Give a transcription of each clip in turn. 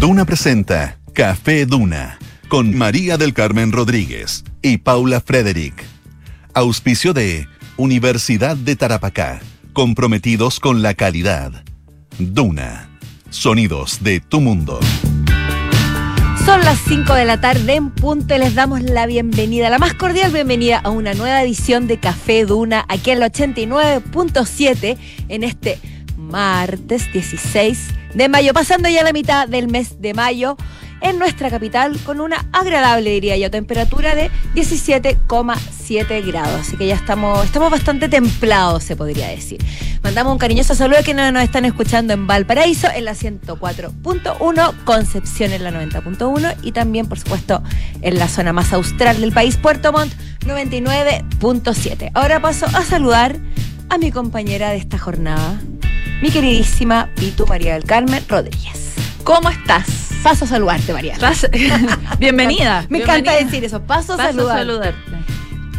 Duna presenta Café Duna con María del Carmen Rodríguez y Paula Frederick. Auspicio de Universidad de Tarapacá, comprometidos con la calidad. Duna, sonidos de tu mundo. Son las 5 de la tarde en punto y les damos la bienvenida, la más cordial bienvenida a una nueva edición de Café Duna aquí en el 89.7 en este martes 16 de mayo, pasando ya la mitad del mes de mayo en nuestra capital con una agradable, diría yo, temperatura de 17,7 grados. Así que ya estamos, estamos bastante templados, se podría decir. Mandamos un cariñoso saludo a quienes nos están escuchando en Valparaíso, en la 104.1, Concepción en la 90.1 y también, por supuesto, en la zona más austral del país, Puerto Montt 99.7. Ahora paso a saludar a mi compañera de esta jornada, mi queridísima Pitu María del Carmen Rodríguez. ¿Cómo estás? Paso a saludarte, María. Bienvenida. Me encanta decir eso. Paso a Paso a saludar. saludarte.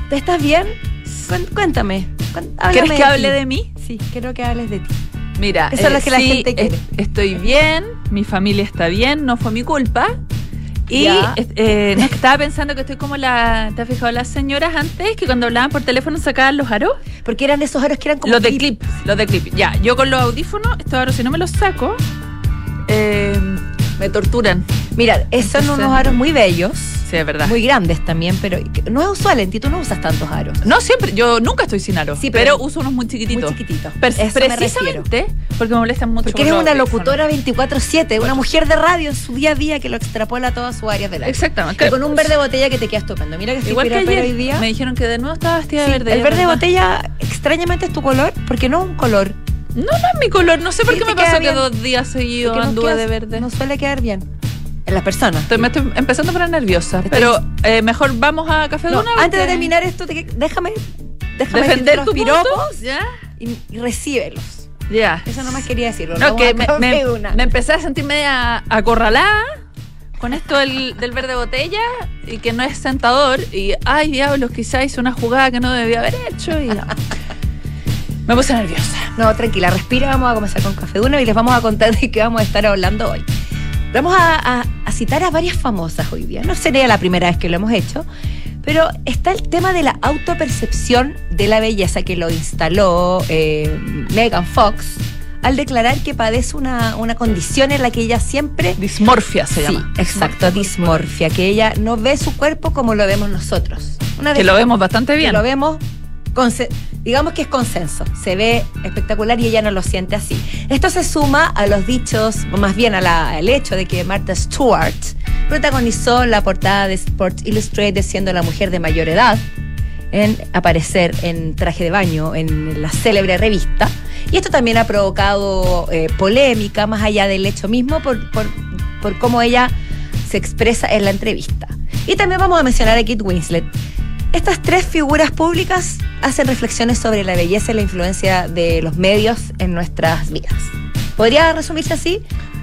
¿Te estás bien? Cuéntame. ¿Quieres que hable ti. de mí? Sí, quiero que hables de ti. Mira, Eso es lo que la gente quiere. es- estoy bien, mi familia está bien, no fue mi culpa. Y eh, no, es que estaba pensando que estoy como la. ¿Te has fijado las señoras antes que cuando hablaban por teléfono sacaban los aros? Porque eran esos aros que eran como los de clip. clip, los de clip. Ya, yo con los audífonos, estos aros, si no me los saco, eh, me torturan. Mira, eh, son unos aros muy bellos, Sí, es verdad. muy grandes también, pero no es usual. En ti tú no usas tantos aros. no siempre, yo nunca estoy sin aros, Sí, pero, pero uso unos muy chiquititos. Muy chiquititos. Per- Eso me precisamente porque me molestan mucho. Porque eres una locutora 24-7, una mujer de radio en su día a día que lo extrapola a todas sus áreas de la vida. Exactamente. Y con un verde botella que te queda estupendo. Mira que estoy Igual que ayer hoy día. me dijeron que de nuevo estaba vestida Sí, de verde. el verde botella extrañamente es tu color, porque no es un color. No, no es mi color. No sé por qué me pasó que dos días seguidos Porque nos anduve de verde. No suele quedar bien en las personas. Estoy, me estoy empezando a poner nerviosa. Estoy- Pero eh, mejor vamos a Café No, antes de terminar esto, te- déjame, déjame defender los piropos. Ya. y, y recíbelos. Ya. Eso nomás quería decirlo. No, que me, me- empecé a sentir media acorralada con esto del, del verde botella y que no es sentador. Y, ay, diablos, quizá hice una jugada que no debía haber hecho. Y me puse nerviosa. No, tranquila, respira, vamos a comenzar con Café Duna y les vamos a contar de qué vamos a estar hablando hoy. Vamos a, a- a citar a varias famosas hoy día. No sería la primera vez que lo hemos hecho, pero está el tema de la autopercepción de la belleza que lo instaló eh, Megan Fox al declarar que padece una, una condición en la que ella siempre Dismorfia se Sí, llama. exacto, dismorfia, que ella no ve su cuerpo como lo vemos nosotros. Una Que lo vemos bastante que bien. lo vemos, digamos que es consenso, se ve espectacular y ella no lo siente así. Esto se suma a los dichos, o más bien a la- al hecho de que Martha Stewart protagonizó la portada de Sports Illustrated siendo la mujer de mayor edad en aparecer en traje de baño en la célebre revista. Y esto también ha provocado eh, polémica, más allá del hecho mismo, por, por, por cómo ella se expresa en la entrevista. Y también vamos a mencionar a Kate Winslet. Estas tres figuras públicas hacen reflexiones sobre la belleza y la influencia de los medios en nuestras vidas. ¿Podría resumirse así?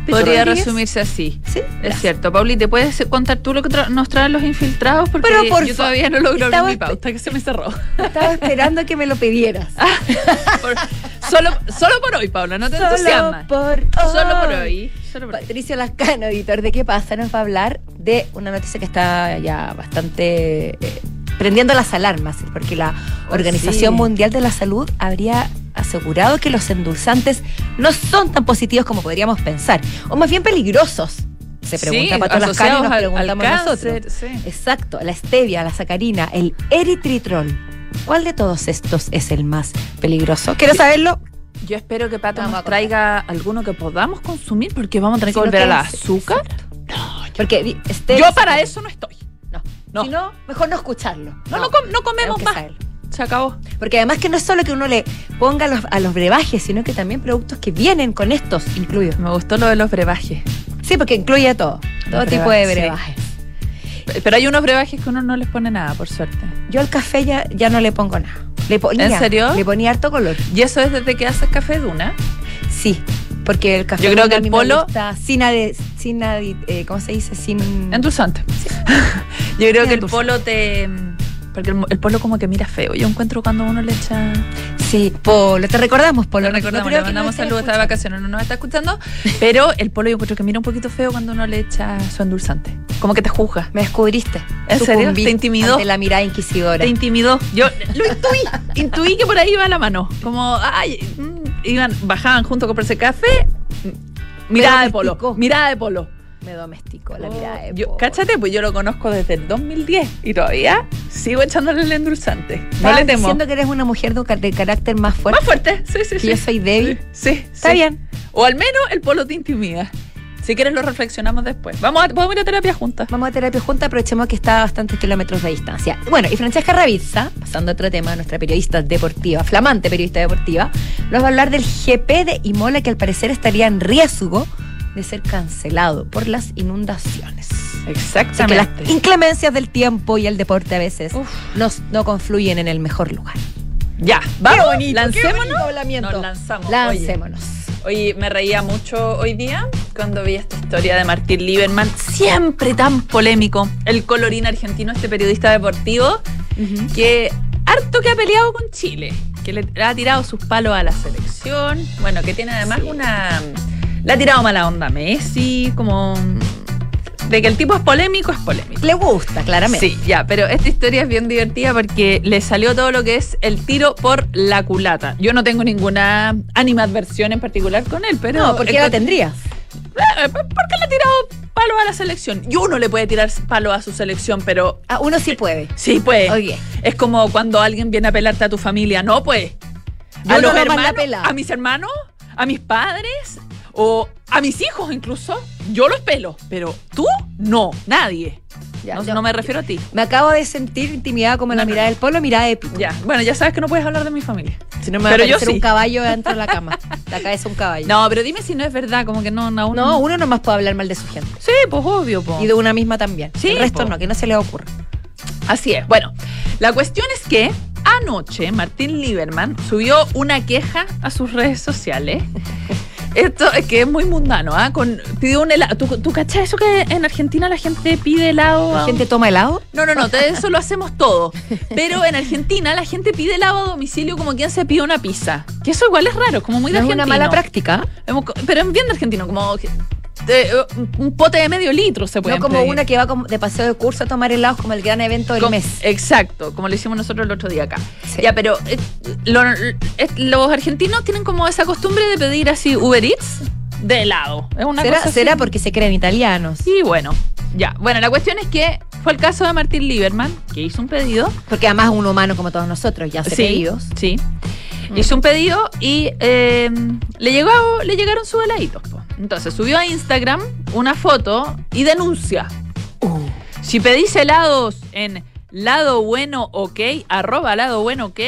Podría Rodríguez? resumirse así. Sí. Es cierto. Pauli, ¿te puedes contar tú lo que tra- nos traen los infiltrados? Porque Pero por yo todavía no logro abrir mi pauta, que se me cerró. Estaba esperando que me lo pidieras. Por- solo, solo por hoy, Paula, no te Solo entusiasmas. por Solo por hoy. Solo por. Patricio Lascano, editor de ¿Qué pasa? Nos va a hablar de una noticia que está ya bastante eh, prendiendo las alarmas, porque la Oh, Organización sí. Mundial de la Salud habría asegurado que los endulzantes no son tan positivos como podríamos pensar, o más bien peligrosos. Se pregunta Sí, Pato Lascano y asociados nos al- preguntamos al nosotros. sí. Exacto, la stevia, la sacarina, el eritritrol. ¿Cuál de todos estos es el más peligroso? Quiero saberlo. Yo espero que Pato nos traiga alguno que podamos consumir porque vamos a tener Si que no volver al azúcar. Porque di- stevia, Yo para eso no estoy. No. Si no, mejor no escucharlo. No, no, com- no comemos más. Se acabó. Porque además que no es solo que uno le ponga a los, a los brebajes, sino que también productos que vienen con estos incluidos. Me gustó lo de los brebajes. Sí, porque incluye todo. Todo tipo de brebajes, brebajes. Pero hay unos brebajes que uno no les pone nada, por suerte. Yo al café ya, ya no le pongo nada. Le ponía, ¿En serio? Le ponía harto color. Y eso es desde que haces café Duna. Sí, porque el café Yo creo que el polo- gusta sin, ade- sin adi- eh, ¿cómo se dice? Sin Endulzante. Yo creo Sí, que el endulzante. polo te, Porque el, el polo como que mira feo. Yo encuentro cuando uno le echa... Sí, Polo, te recordamos, Polo. Lo recordamos, No le mandamos saludos, está de vacaciones, no nos está escuchando. Pero el polo yo encuentro que mira un poquito feo cuando uno le echa su endulzante. Como que te juzga. Me descubriste. ¿En serio? ¿Te intimidó? ante la mirada inquisidora. Te intimidó. Yo lo intuí. intuí que por ahí iba la mano. Como, ay, mm, iban, bajaban junto a comprarse café. mm, Mirada de polo. Mirada de polo. Me domesticó la mirada de Yo, cáchate, pues yo lo conozco desde el 2010 y todavía sigo echándole el endulzante. No le temo. diciendo que eres una mujer de, ca- de carácter más fuerte. Más fuerte, sí, sí, Que sí. yo soy débil. Sí, Está sí. bien. O al menos el polo te intimida. Si quieres lo reflexionamos después. Vamos a, podemos ir a terapia juntas. Vamos a terapia junta, aprovechemos que está a bastantes kilómetros de distancia. Bueno, y Francesca Ravizza, pasando a otro tema, nuestra periodista deportiva, flamante periodista deportiva, nos va a hablar del GP de Imola que al parecer estaría en riesgo de ser cancelado por las inundaciones. Así que Exactamente. las inclemencias del tiempo y el deporte a veces Uf. nos, no confluyen en el mejor lugar. Ya, vamos, bonito, lancémonos. bonito. Nos lanzamos. Lancémonos. Oye, oye, me reía mucho hoy día cuando vi esta historia de Martín Lieberman, siempre tan polémico. El colorín argentino, este periodista deportivo, que harto que ha peleado con Chile, que le ha tirado sus palos a la selección, bueno, que tiene además una... Le ha tirado mala onda a Messi, como... De que el tipo es polémico, es polémico. Le gusta, claramente. Sí, ya, pero esta historia es bien divertida porque le salió todo lo que es el tiro por la culata. Yo no tengo ninguna animadversión en particular con él, pero... no, porque la tendrías. Eh, ¿Por qué le ha tirado palo a la selección? Y uno le puede tirar palo a su selección, pero... Ah, uno sí puede. Sí, pues. Oye. Es como cuando alguien viene a pelarte a tu familia. No, pues. Yo A no los hermanos, a mis hermanos, a mis padres o a mis hijos incluso. Yo los pelo, pero tú no, nadie. Ya, no, yo- no me refiero a ti. Me acabo de sentir intimidada como en No, la no, mirada del polo, mirada de pico. Ya, bueno, ya sabes que no puedes hablar de mi familia. Si no me va Pero a yo sí. un caballo dentro de la cama. La cabeza un caballo. No, pero dime si no es verdad, como que no, no, No, uno nomás puede hablar mal de su gente. Sí, pues obvio, pues. Y de una misma también. Sí, El resto po. no, que no se le ocurra. Así es. Bueno, la cuestión es que anoche Martín Lieberman subió una queja a sus redes sociales. Esto es que es muy mundano, ¿ah? Con, pidió un helado. ¿Tú, ¿Tú cachas eso que en Argentina la gente pide helado? ¿La gente toma helado? No, no, no, eso lo hacemos todo. Pero en Argentina la gente pide helado a domicilio como quien se pide una pizza. Que eso igual es raro, como muy de No es una mala práctica. Pero en bien de argentino, como de- un pote de medio litro se puede No como una que va de paseo de curso a tomar helados como el gran evento del Com- mes. Exacto, como lo hicimos nosotros el otro día acá. Sí. Ya, pero eh, lo- los argentinos tienen como esa costumbre de pedir así Uber Eats de helado. Es una ¿Será, cosa será porque se creen italianos? Sí, bueno. Ya, bueno, la cuestión es que fue el caso de Martín Lieberman, que hizo un pedido. Porque además un humano como todos nosotros ya hace sí, pedidos. Sí. Mm. Hizo un pedido y eh, le, llegó, le llegaron sus heladitos. po. Entonces subió a Instagram una foto y denuncia. Uh. Si pedís helados en lado bueno ok, arroba lado bueno ok,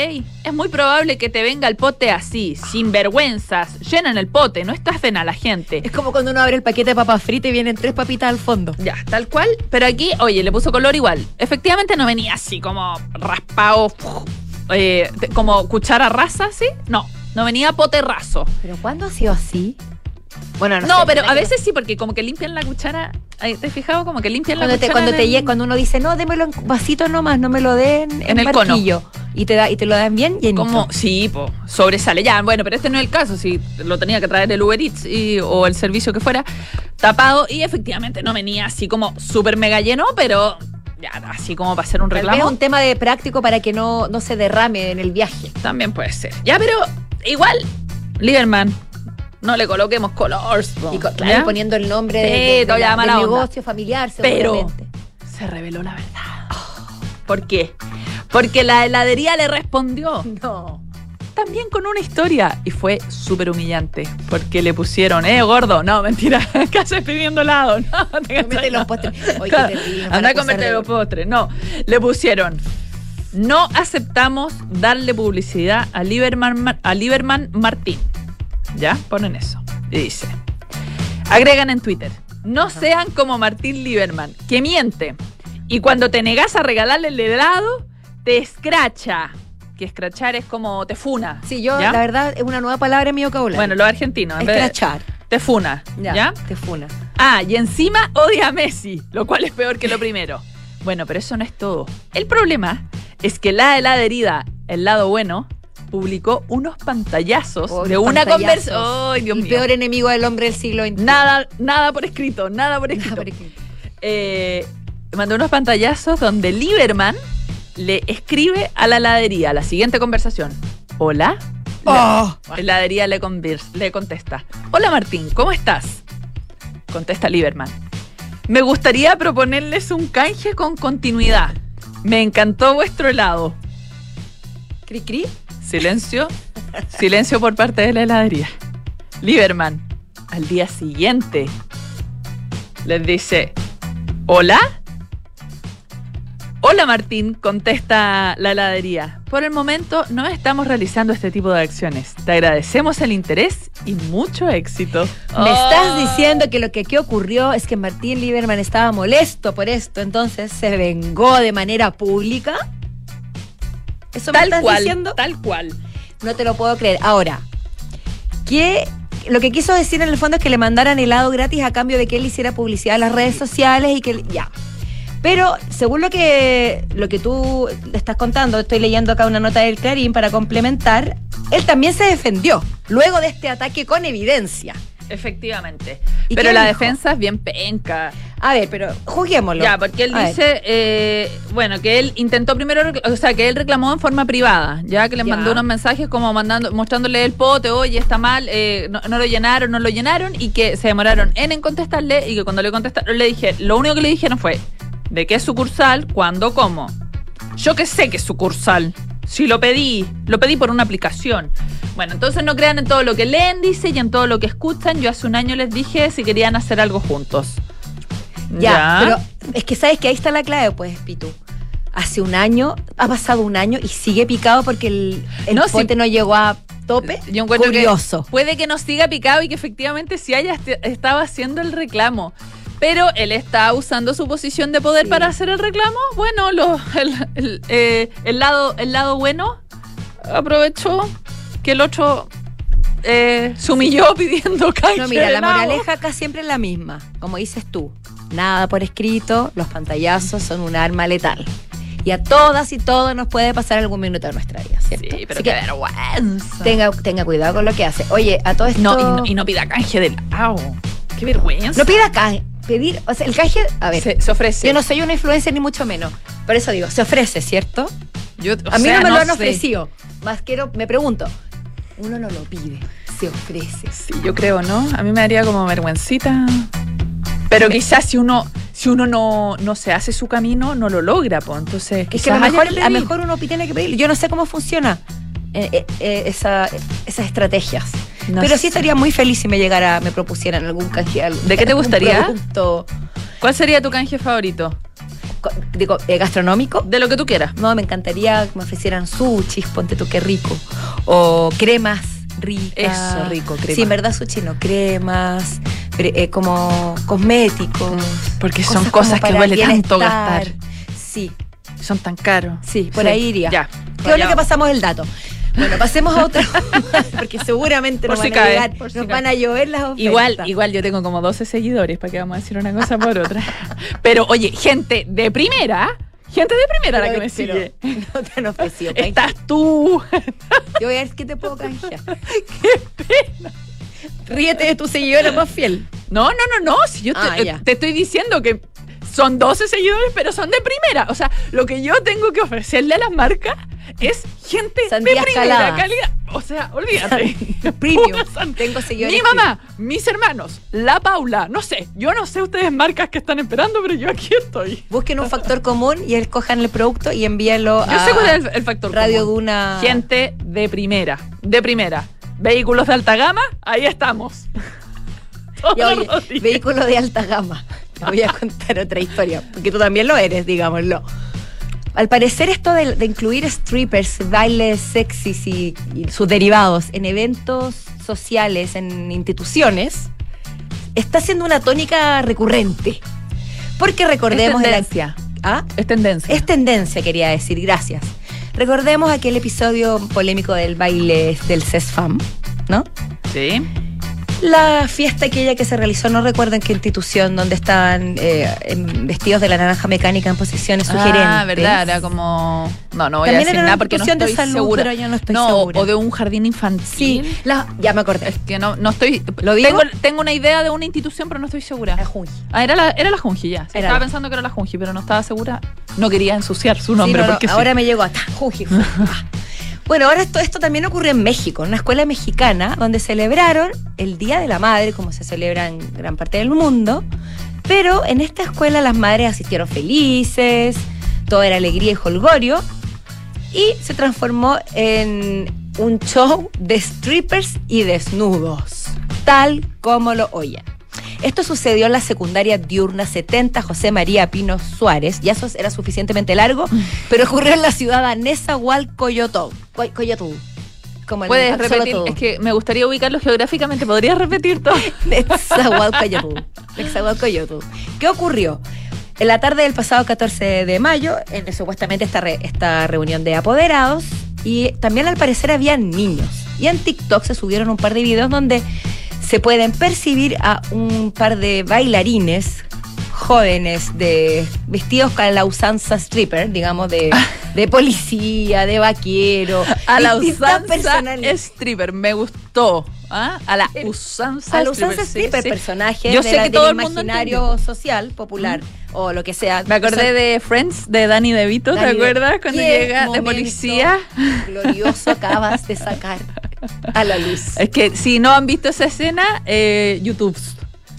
es muy probable que te venga el pote así, sin vergüenzas, llenan el pote, no estafen a la gente. Es como cuando uno abre el paquete de papas fritas y vienen tres papitas al fondo. Ya, tal cual. Pero aquí, oye, le puso color igual. Efectivamente no venía así como raspado, eh, como cuchara rasa, ¿sí? No, no venía pote raso. ¿Pero cuándo ha sido así? Bueno, no, No, sé, pero ¿verdad a veces sí, porque como que limpian la cuchara. ¿Te has fijado? Como que limpian la Cuando te, cuchara. cuando, te del- lle- cuando uno dice, no, démelo en vasito nomás, no me lo den en, En el cono. Y te, da, y te lo dan bien llenito. Como, sí, po, sobresale. Ya, bueno, pero este no es el caso. Si lo tenía que traer el Uber Eats y- o el servicio que fuera tapado. Y efectivamente no venía así como súper mega lleno, pero ya, así como para hacer un Tal vez reclamo. es un tema de práctico para que no, no se derrame en el viaje. También puede ser. Ya, pero igual, Lieberman, no le coloquemos colors. Y co- claro, poniendo el nombre de- Sí, de- de la- del negocio familiar, Pero se reveló la verdad. ¿Por qué? Porque la heladería le respondió No. también con una historia y fue súper humillante porque le pusieron, eh, gordo, no, mentira, ¿qué haces pidiendo helado? No, te Comete los postres. Oye, nos van Anda a comerte los postres. No, le pusieron, no aceptamos darle publicidad a Lieberman, a Lieberman Martín. ¿Ya? Ponen eso. Y dice, agregan en Twitter, no sean como Martín Lieberman, que miente. Y cuando te negas a regalarle el helado, te escracha. Que escrachar es como te funa. Sí, yo, ¿ya? la verdad, es una nueva palabra en mi vocabulario. Bueno, los argentinos. en vez de- Escrachar. Te funa. Ya, ¿Ya? Te funa. Ah, y encima odia a Messi, lo cual es peor que lo primero. Bueno, pero eso no es todo. El problema es que la heladería, el lado bueno, publicó unos pantallazos Oh, de una conversación. ¡Ay, Dios el mío! peor enemigo del hombre del siglo XX. Nada, nada por escrito, nada por escrito. Nada por escrito. Eh, mandó unos pantallazos donde Lieberman le escribe a la heladería la siguiente conversación. Hola. Oh. La heladería le, le contesta. Hola Martín, ¿cómo estás? Contesta Lieberman. Me gustaría proponerles un canje con continuidad. Me encantó vuestro helado. Cri cri. Silencio. Silencio por parte de la heladería. Lieberman, al día siguiente, les dice, ¿hola? Hola Martín, contesta la heladería. Por el momento no estamos realizando este tipo de acciones. Te agradecemos el interés y mucho éxito. Me estás Oh. diciendo que lo que aquí ocurrió es que Martín Lieberman estaba molesto por esto, entonces se vengó de manera pública. ¿Eso me tal estás cual, diciendo? tal cual. No te lo puedo creer. Ahora, ¿qué, lo que quiso decir en el fondo es que le mandaran helado gratis a cambio de que él hiciera publicidad en las redes sociales y que ya. Pero según lo que, lo que tú le estás contando, estoy leyendo acá una nota del Clarín para complementar, él también se defendió luego de este ataque con evidencia. Efectivamente. ¿Y Pero la dijo? defensa es bien penca. A ver, pero juzguémoslo. Ya, porque él A dice, eh, bueno, que él intentó primero, o sea, que él reclamó en forma privada, ya que le mandó unos mensajes como mandando, mostrándole el pote, oye, está mal, eh, no, no lo llenaron, no lo llenaron, y que se demoraron en, en contestarle, y que cuando le contestaron, le dije, lo único que le dijeron fue, ¿de qué sucursal? ¿Cuándo? ¿Cómo? Yo que sé que es sucursal. Si lo pedí, lo pedí por una aplicación. Bueno, entonces no crean en todo lo que leen, dice, y en todo lo que escuchan. Yo hace un año les dije si querían hacer algo juntos. Ya, pero es que sabes que ahí está la clave, pues, Pitu. Hace un año, ha pasado un año y sigue picado porque el, el No, no llegó a tope. Yo encuentro Curioso. que puede que nos siga picado y que efectivamente sí haya est- estaba haciendo el reclamo. Pero él está usando su posición de poder Sí. para hacer el reclamo. Bueno, lo- el, el, eh, el lado, el lado bueno aprovechó que el otro eh, se humilló pidiendo canje No, mira, la moraleja acá siempre es la misma. Como dices tú, nada por escrito, los pantallazos son un arma letal. Y a todas y todos nos puede pasar algún minuto de nuestra vida, ¿cierto? Sí, pero Así qué que vergüenza. tenga, tenga cuidado con lo que hace. Oye, a todo esto... no, y no, y no pida canje de helado. Qué vergüenza. No pida canje. Pedir, o sea, el canje, a ver, se, se ofrece. yo no soy una influencer ni mucho menos. Por eso digo, se ofrece, ¿cierto? Yo- A mí sea, no me lo han sé. ofrecido. Más quiero, me pregunto, uno no lo pide, se ofrece. Sí, yo creo, ¿no? A mí me daría como vergüencita. Pero quizás si uno, si uno no, no se hace su camino, no lo logra, pues. Entonces, Es que a lo mejor, que a mejor uno tiene que pedirlo. Yo no sé cómo funciona eh, eh, eh, esa- esas estrategias. No Pero sé. sí estaría muy feliz si me llegara, me propusieran algún canje. algún- ¿De qué te gustaría? producto ¿Cuál sería tu canje favorito? digo, eh, gastronómico. De lo que tú quieras. No, me encantaría que me ofrecieran sushi, ponte tú qué rico. O cremas ricas. Eso, rico, crema. Sí, en verdad sushi no, cremas, cre- eh, como cosméticos. Porque son cosas que duele tanto gastar. Sí, Son tan caros. sí, por Sí, ahí iría. Ya. Qué bueno que pasamos el dato. Bueno, pasemos a otro, porque seguramente Por nos, si van, a llegar, por nos van a llover las ofertas. Igual, igual yo tengo como 12 seguidores, para que vamos a decir una cosa por otra. Pero oye, gente de primera, gente de primera la que me Pero sigue. No te han ofrecido. Estás tú. Yo voy a ver qué te puedo canjear. Ríete de tu seguidora más fiel. No, no, no, no. Si yo te, Ah, eh, te estoy diciendo que son 12 seguidores, pero son de primera. O sea, lo que yo tengo que ofrecerle a las marcas es gente de primera caladas. calidad. O sea, olvídate. Premium. Tengo seguidores. Mi mamá, mis hermanos, la Paula, no sé, yo no sé ustedes marcas que están esperando, pero yo aquí estoy. Busquen un factor común y escojan el producto y envíenlo Yo a sé cuál es el, el factor Radio común. Duna. Gente de primera, de primera. Vehículos de alta gama, ahí estamos. Oye, vehículo de alta gama. Te voy a contar otra historia, porque tú también lo eres, digámoslo. Al parecer esto de, de incluir strippers, bailes sexys y, y sus derivados en eventos sociales, en instituciones, está siendo una tónica recurrente. Porque recordemos... Es de la- tendencia. ¿Ah? Es tendencia. Es tendencia, quería decir, gracias. Recordemos aquel episodio polémico del baile del CESFAM, ¿no? Sí. La fiesta aquella que se realizó, no recuerdo en qué institución, donde estaban eh, en- vestidos de la naranja mecánica en posiciones sugerentes. Ah, verdad, era como. No, no voy También a decir era una nada porque no institución de estoy salud, segura. pero yo no estoy no, segura. o de un jardín infantil. Sí, la- ya me acordé. Es que no, no estoy. ¿Lo digo? Tengo, tengo una idea de una institución, pero no estoy segura. La Junji. Ah, era la, era la Junji ya. Sí, estaba la- pensando que era la Junji, pero no estaba segura. No quería ensuciar su nombre no, no, porque ahora me llegó hasta Juji. Ah. Bueno, ahora esto, también ocurrió en México, en una escuela mexicana, donde celebraron el Día de la Madre, como se celebra en gran parte del mundo. Pero en esta escuela las madres asistieron felices, todo era alegría y holgorio. Y se transformó en un show de strippers y desnudos, tal como lo oyen. Esto sucedió en la secundaria diurna 70 José María Pino Suárez. Ya eso era suficientemente largo, pero ocurrió en la ciudad danesa Hualcoyotó. Coy- Coyotú. Como el Puedes repetir, todo. es que me gustaría ubicarlo geográficamente. ¿Podrías repetir todo? Netzahualcoyotl. ¿Qué ocurrió? En la tarde del pasado 14 de mayo, en supuestamente esta, re- esta reunión de apoderados, y también al parecer habían niños. Y en TikTok se subieron un par de videos donde se pueden percibir a un par de bailarines jóvenes de vestidos con la usanza stripper, digamos, de, de policía, de vaquero. A la usanza stripper, me gustó. ¿ah? A la usanza A la usanza stripper, sí. personaje Yo de sé la- que del todo el mundo imaginario entendió. social, popular, o lo que sea. Me acordé de Friends, de Danny DeVito, ¿te acuerdas? Cuando ¿qué llega de policía. Glorioso acabas de sacar a la luz. Es que si no han visto esa escena, eh, YouTube.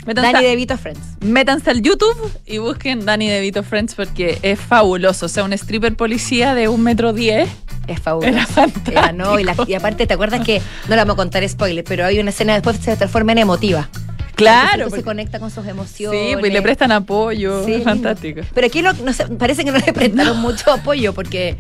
Métanse, Dani a- DeVito Friends. métanse al YouTube y busquen Danny DeVito Friends porque es fabuloso. O sea, un stripper policía de un metro diez. Es fabuloso. Era fantástico. Era, no, y, la- y aparte, ¿te acuerdas que no la vamos a contar spoiler, pero hay una escena después que se transforma en emotiva? Claro. Porque se conecta con sus emociones. sí, pues le prestan apoyo. Sí, es fantástico. Pero aquí no, no sé, parece que no le prestaron mucho apoyo porque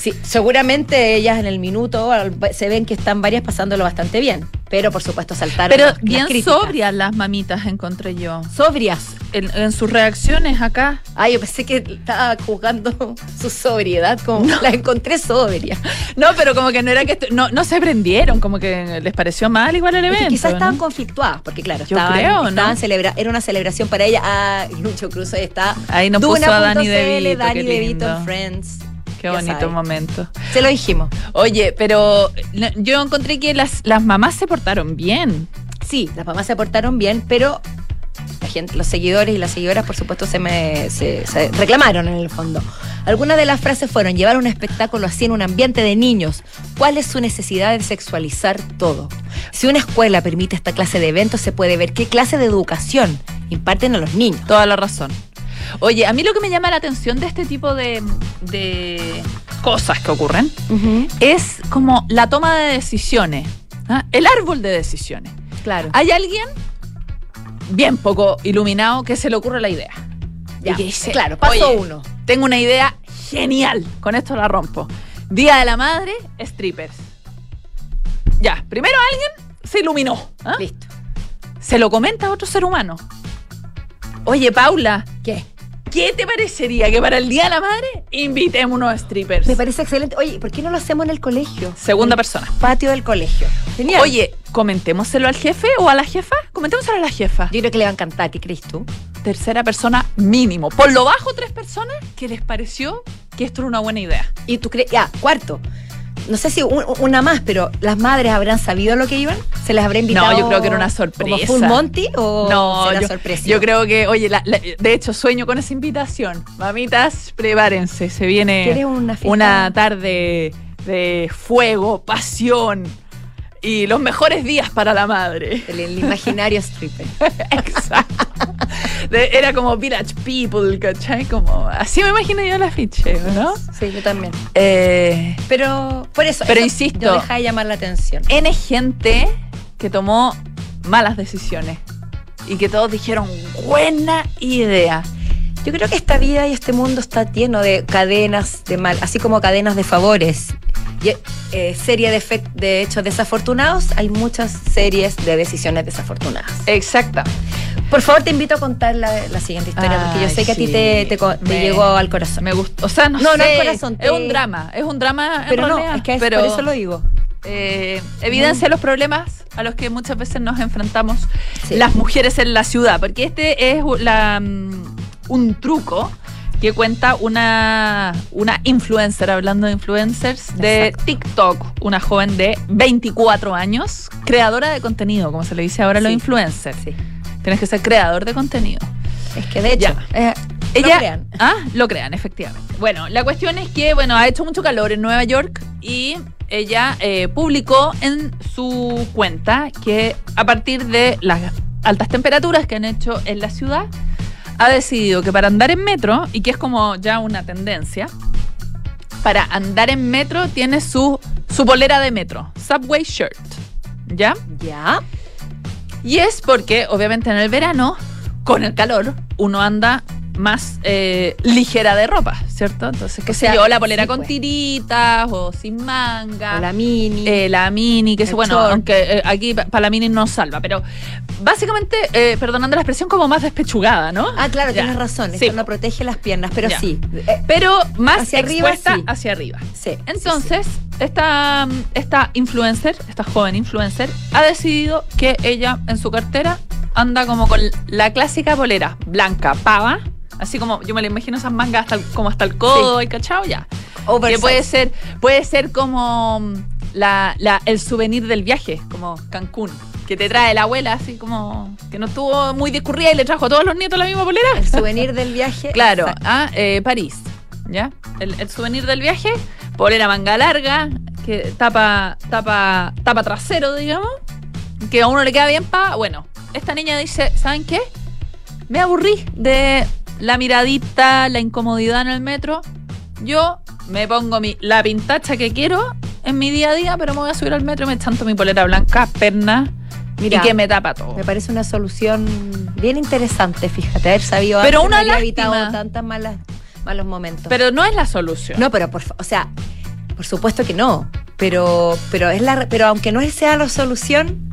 sí, seguramente ellas en el minuto se ven que están varias pasándolo bastante bien. Pero por supuesto saltaron. Pero las- bien sobrias las mamitas encontré yo. Sobrias. En, en sus reacciones acá. Ay, yo pensé que estaba juzgando su sobriedad, como la encontré sobria. No, pero como que no era que no, no se prendieron, como que les pareció mal igual el Es que evento. quizás estaban ¿no? conflictuadas, porque claro, Yo estaban, creo, ¿no? estaban celebra era una celebración para ella. Ah, Lucho Cruz ahí está. Ahí nos puso a Dani DeVito, Dani DeVito Friends. Qué Ya bonito momento. Se lo dijimos. Oye, pero yo encontré que las, las mamás se portaron bien. Sí, las mamás se portaron bien, pero la gente, los seguidores y las seguidoras, por supuesto, se me se, se reclamaron en el fondo. Algunas de las frases fueron llevar un espectáculo así en un ambiente de niños. ¿Cuál es su necesidad de sexualizar todo? Si una escuela permite esta clase de eventos, se puede ver qué clase de educación imparten a los niños. Toda la razón. Oye, a mí lo que me llama la atención de este tipo de, de cosas que ocurren es como la toma de decisiones. ¿ah? El árbol de decisiones. Claro. Hay alguien bien poco iluminado que se le ocurre la idea. Ya, y que dice, claro, paso "Oye, uno. Tengo una idea genial. Con esto la rompo. Día de la madre, strippers. Ya, primero alguien se iluminó. ¿ah? Listo. Se lo comenta a otro ser humano. Oye, Paula, ¿Qué? ¿Qué te parecería que para el Día de la Madre invitemos unos strippers? Me parece excelente. Oye, ¿por qué no lo hacemos en el colegio? Segunda persona. Patio del colegio. Genial. Oye, comentémoselo al jefe o a la jefa. Comentémoselo a la jefa. yo creo que le va a encantar. ¿Qué crees tú? Tercera persona mínimo. Por lo bajo, tres personas que les pareció que esto era una buena idea. Y tú crees, ya, cuarto. No sé si un- una más, pero las madres habrán sabido lo que iban, se les habrá invitado. No, yo creo que era una sorpresa. ¿Como Full Monty o no, yo, sorpresa? yo creo que, oye, la- la- de hecho sueño con esa invitación. Mamitas, prepárense, se viene ¿Quieres una una tarde de fuego, pasión y los mejores días para la madre. El, el imaginario stripper. Exacto. De- era como Village People, ¿cachai? Como, así me imagino yo el afiche, ¿no? Sí, yo también. Eh, Pero por eso. Pero eso insisto. No deja de llamar la atención. N gente que tomó malas decisiones y que todos dijeron, buena idea. Yo creo que esta vida y este mundo está lleno de cadenas de mal, así como cadenas de favores. Y, eh, serie de, fe- de hechos desafortunados, hay muchas series de decisiones desafortunadas. Exacta. Por favor, te invito a contar la, la siguiente historia, porque yo sé que a ti te, te co- te Me- llegó al corazón. Me gustó. O sea, no, No, no sé, al corazón, Es te- un drama. Es un drama. en pero no, realidad, es que es- pero, por eso lo digo. eh, evidencia los problemas a los que muchas veces nos enfrentamos Sí. las mujeres en la ciudad, porque este es la, mm, un truco que cuenta una, una influencer, hablando de influencers, de Exacto. TikTok, una joven de 24 años, creadora de contenido, como se le dice ahora a los influencers. Sí. Tienes que ser creador de contenido. Es que de hecho, Ya. eh, Ella, lo crean. Ah, lo crean, efectivamente. Bueno, la cuestión es que, bueno, ha hecho mucho calor en Nueva York y ella eh, publicó en su cuenta que a partir de las altas temperaturas que han hecho en la ciudad, ha decidido que para andar en metro, y que es como ya una tendencia, para andar en metro tiene su, su polera de metro, Subway Shirt. ¿Ya? Ya. Y es porque, obviamente, en el verano, con el calor, uno anda más eh, ligera de ropa, ¿cierto? Entonces, qué O sea, yo, la polera sí, con pues. tiritas o sin manga. O la mini. eh, la mini, que es bueno, short. aunque eh, aquí para la mini no salva, pero básicamente, perdonando la expresión, como más despechugada, ¿no? ah, claro, Ya. tienes razón. Sí. Esto no protege las piernas, pero Ya. sí. Pero más Hacia arriba, sí. hacia arriba. sí. Entonces, esta, esta influencer, esta joven influencer, ha decidido que ella en su cartera anda como con la clásica polera blanca, pava. Así como yo me la imagino esas mangas hasta el- como hasta el codo, ¿y cachao? Ya. Oversize. Que puede ser, puede ser como mm, la, la- el souvenir del viaje, como Cancún. Que te trae la abuela, así como que no estuvo muy discurrida y le trajo a todos los nietos la misma polera. El souvenir del viaje. Claro, a eh, París. ¿Ya? El, el souvenir del viaje, polera manga larga, que tapa, tapa, tapa trasero, digamos, que a uno le queda bien pa. Bueno, esta niña dice, ¿saben qué? Me aburrí de la miradita, la incomodidad en el metro. Yo me pongo mi, la pintacha que quiero en mi día a día, pero me voy a subir al metro y me chanto mi polera blanca, perna, Mira, y que me tapa todo. Me parece una solución bien interesante, fíjate, haber sabido Pero antes una lástima. evitado tantas malas malos momentos. Pero no es la solución. no, pero por o sea, por supuesto que no, pero pero es la pero aunque no sea la solución,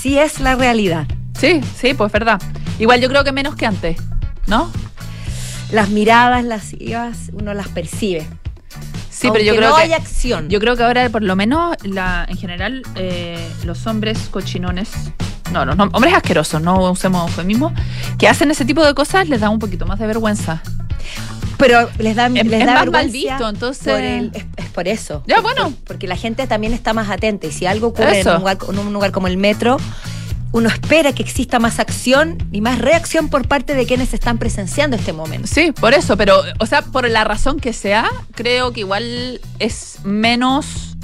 sí es la realidad. Sí, sí, pues verdad. Igual yo creo que menos que antes, ¿no? Las miradas lascivas uno las percibe. Sí, pero yo creo no que hay acción. yo creo que ahora por lo menos la en general eh, los hombres cochinones no, los nom- hombres asquerosos, no usemos eufemismo, que hacen ese tipo de cosas les da un poquito más de vergüenza. pero les da, Es- les es da más mal visto, entonces- por el- es, es por eso. Ya, bueno. por- porque la gente también está más atenta y si algo ocurre en un, lugar, en un lugar como el metro, uno espera que exista más acción y más reacción por parte de quienes están presenciando este momento. Sí, por eso, pero o sea, por la razón que sea, creo que igual es menos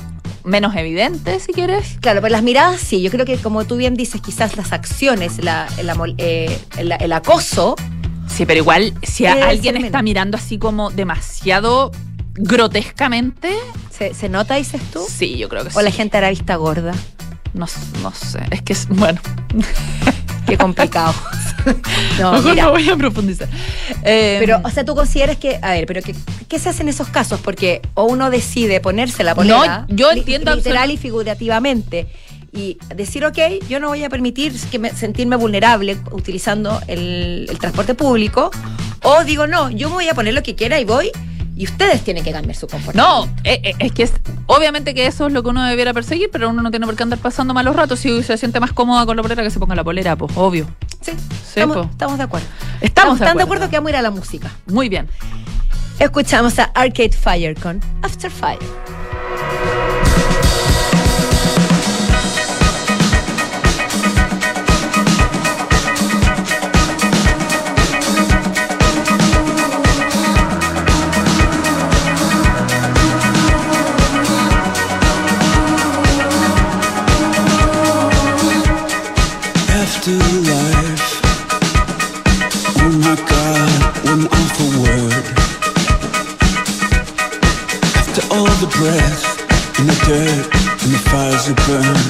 menos evidente, si quieres. Claro, pero las miradas sí, yo creo que como tú bien dices, quizás las acciones, la, eh, el- el acoso, Sí, pero igual si a- alguien está mirando así como demasiado grotescamente, ¿se, se nota, dices tú? sí, yo creo que ¿O la sí. gente hará vista gorda? No, no sé, es que es bueno. Qué complicado. no, Mejor mira, no voy a profundizar. Eh, Pero, o sea, tú consideras que, a ver, pero que, ¿qué se hace en esos casos? Porque o uno decide ponerse la polera, No, yo li- entiendo literal y figurativamente, y decir, ok, yo no voy a permitir que me- sentirme vulnerable utilizando el, el transporte público, o digo, no, yo me voy a poner lo que quiera y voy, y ustedes tienen que cambiar su comportamiento. no, eh, eh, es que es, obviamente que eso es lo que uno debiera perseguir, pero uno no tiene por qué andar pasando malos ratos. Si se siente más cómoda con la polera, que se ponga la polera, pues obvio. Sí, Sí, estamos, po. estamos de acuerdo. Estamos de tan de acuerdo. acuerdo que vamos a ir a la música. Muy bien. Escuchamos a Arcade Fire con After Fire. Cause you burn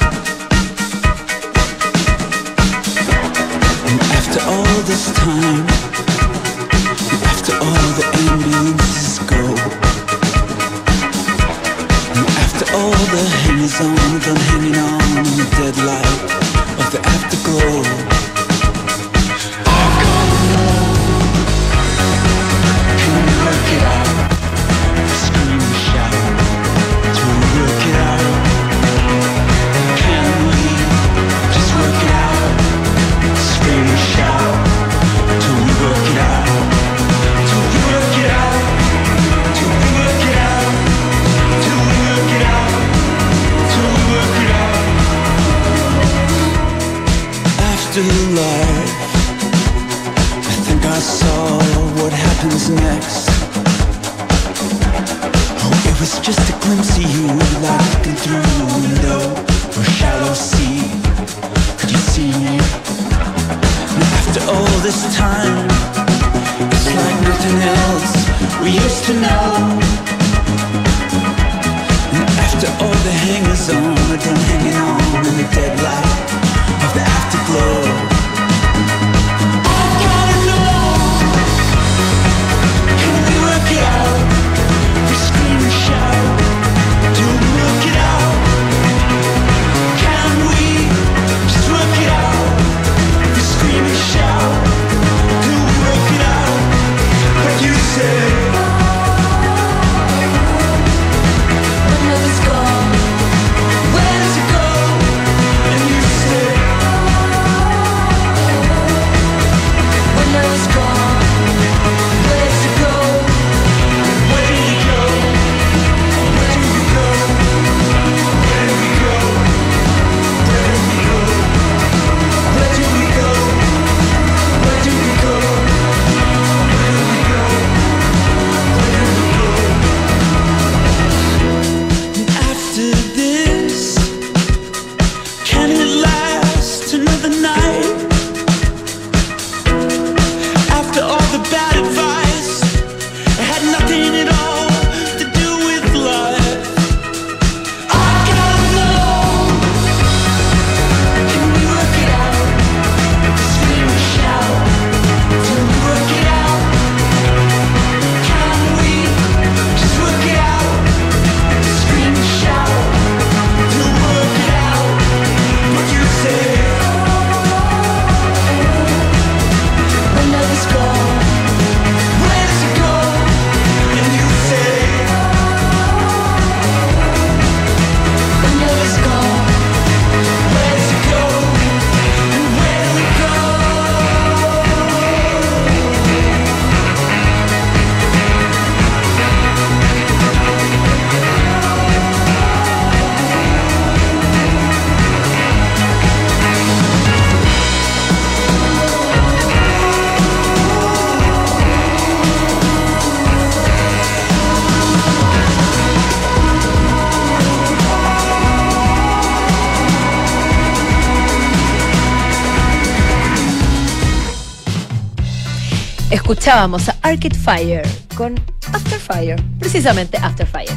Escuchábamos a Arcade Fire con After Fire, precisamente After Fire.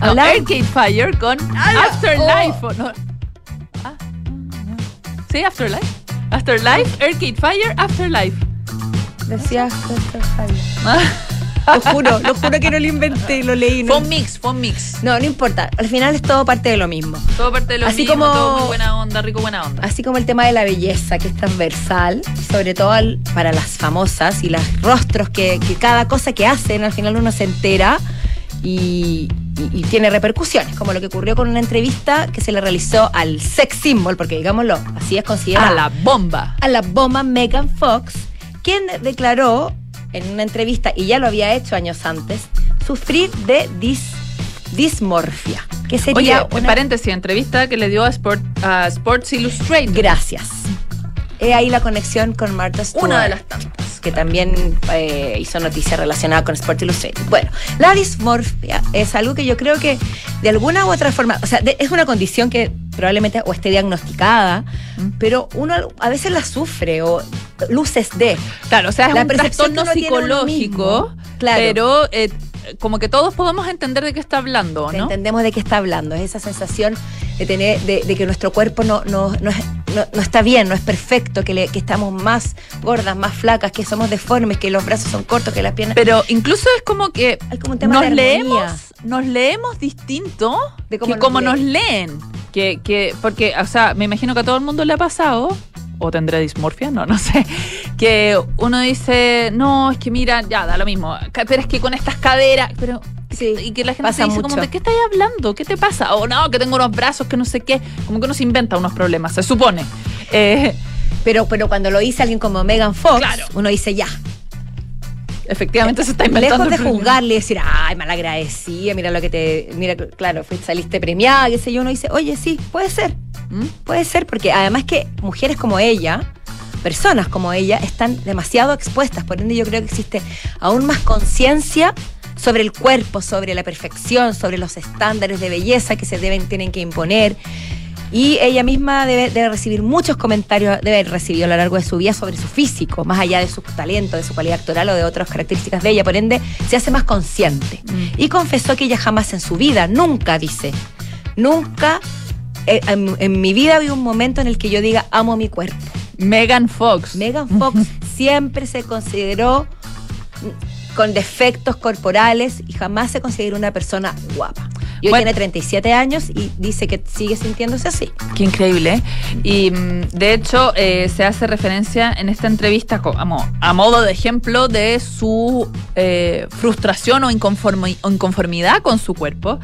No, Arcade Fire con Ah, Afterlife. oh. ¿o no? Ah, Sí, Afterlife. Afterlife, Arcade Fire, Afterlife. Decía After Fire. Ah, Lo juro, lo juro que no lo inventé, lo leí. Fue No, un mix, fue un mix. no, no importa. Al final es todo parte de lo mismo. Todo parte de lo Así mismo, como- todo muy buena onda, rico buena onda. Así como el tema de la belleza, que es transversal, sobre todo al- para las famosas y los rostros que, que cada cosa que hacen, al final uno se entera y, y- y tiene repercusiones, como lo que ocurrió con una entrevista que se le realizó al sex symbol, porque digámoslo, así es considerada A la bomba. a la bomba Megan Fox, quien declaró en una entrevista, y ya lo había hecho años antes, sufrir de dis- dismorfia, que sería Oye, una- paréntesis, entrevista que le dio a, Sport, a Sports Illustrated. Gracias. He ahí la conexión con Martha Stewart. Una de las tantas. Que también eh, hizo noticia relacionada con Sport Illustrated. Bueno, la dismorfia es algo que yo creo que de alguna u otra forma, o sea, de- es una condición que probablemente o esté diagnosticada, Mm. pero uno a veces la sufre o luces de. Claro, o sea, es La un trastorno psicológico, mismo. Claro. pero eh, como que todos podemos entender de qué está hablando, ¿no? Entendemos de qué está hablando. Es esa sensación de tener, de, de que nuestro cuerpo no, no, no, es- no- no está bien, no es perfecto, que, le- que estamos más gordas, más flacas, que somos deformes, que los brazos son cortos, que las piernas. Pero incluso es como que Hay como un tema nos de leemos, nos leemos distinto De cómo que nos como leen. nos leen. Que, que, porque, o sea, me imagino que a todo el mundo le ha pasado, o tendré dismorfia, no, no sé, que uno dice, no, es que mira, ya, da lo mismo, pero es que con estas caderas, pero... Sí, y que la gente te dice mucho. como, ¿de qué estás hablando? ¿Qué te pasa? O no, que tengo unos brazos que no sé qué. Como que uno se inventa unos problemas, se supone. Eh, Pero, pero cuando lo dice alguien como Megan Fox, Claro. uno dice ya. Efectivamente se está inventando Lejos de juzgarle y decir, ay, malagradecida, mira lo que te. Mira, claro, saliste premiada, qué sé yo, uno dice, oye, sí, puede ser. ¿Mm? Puede ser, porque además que mujeres como ella personas como ella están demasiado expuestas. Por ende, yo creo que existe aún más conciencia sobre el cuerpo, sobre la perfección, sobre los estándares de belleza que se deben, tienen que imponer. Y ella misma debe, debe recibir muchos comentarios, debe haber recibido a lo largo de su vida sobre su físico, más allá de su talento, de su calidad actoral o de otras características de ella. Por ende, se hace más consciente. Y confesó que ella jamás en su vida, nunca dice, nunca eh, en, en mi vida había un momento en el que yo diga amo mi cuerpo. Megan Fox. Megan Fox siempre se consideró con defectos corporales y jamás se consideró una persona guapa. Y hoy Bueno. tiene 37 años y dice que sigue sintiéndose así. Qué increíble. ¿eh? Y mm, de hecho eh, se hace referencia en esta entrevista co- a, mo- a modo de ejemplo de su eh, frustración o, inconformi- o inconformidad con su cuerpo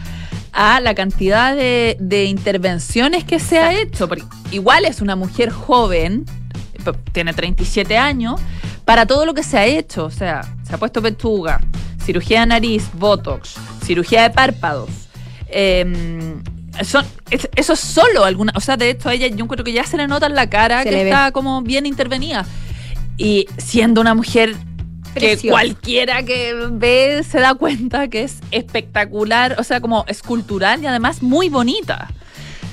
a la cantidad de, de intervenciones que se ha hecho. Porque igual es una mujer joven, tiene 37 años, para todo lo que se ha hecho. O sea, se ha puesto pechuga, cirugía de nariz, botox, cirugía de párpados. Em, son, es- eso es solo alguna. O sea, de hecho, a ella yo creo que ya se le nota en la cara Se que ve. está como bien intervenida. Y siendo una mujer que cualquiera que ve se da cuenta que es espectacular, o sea, como escultural y además muy bonita.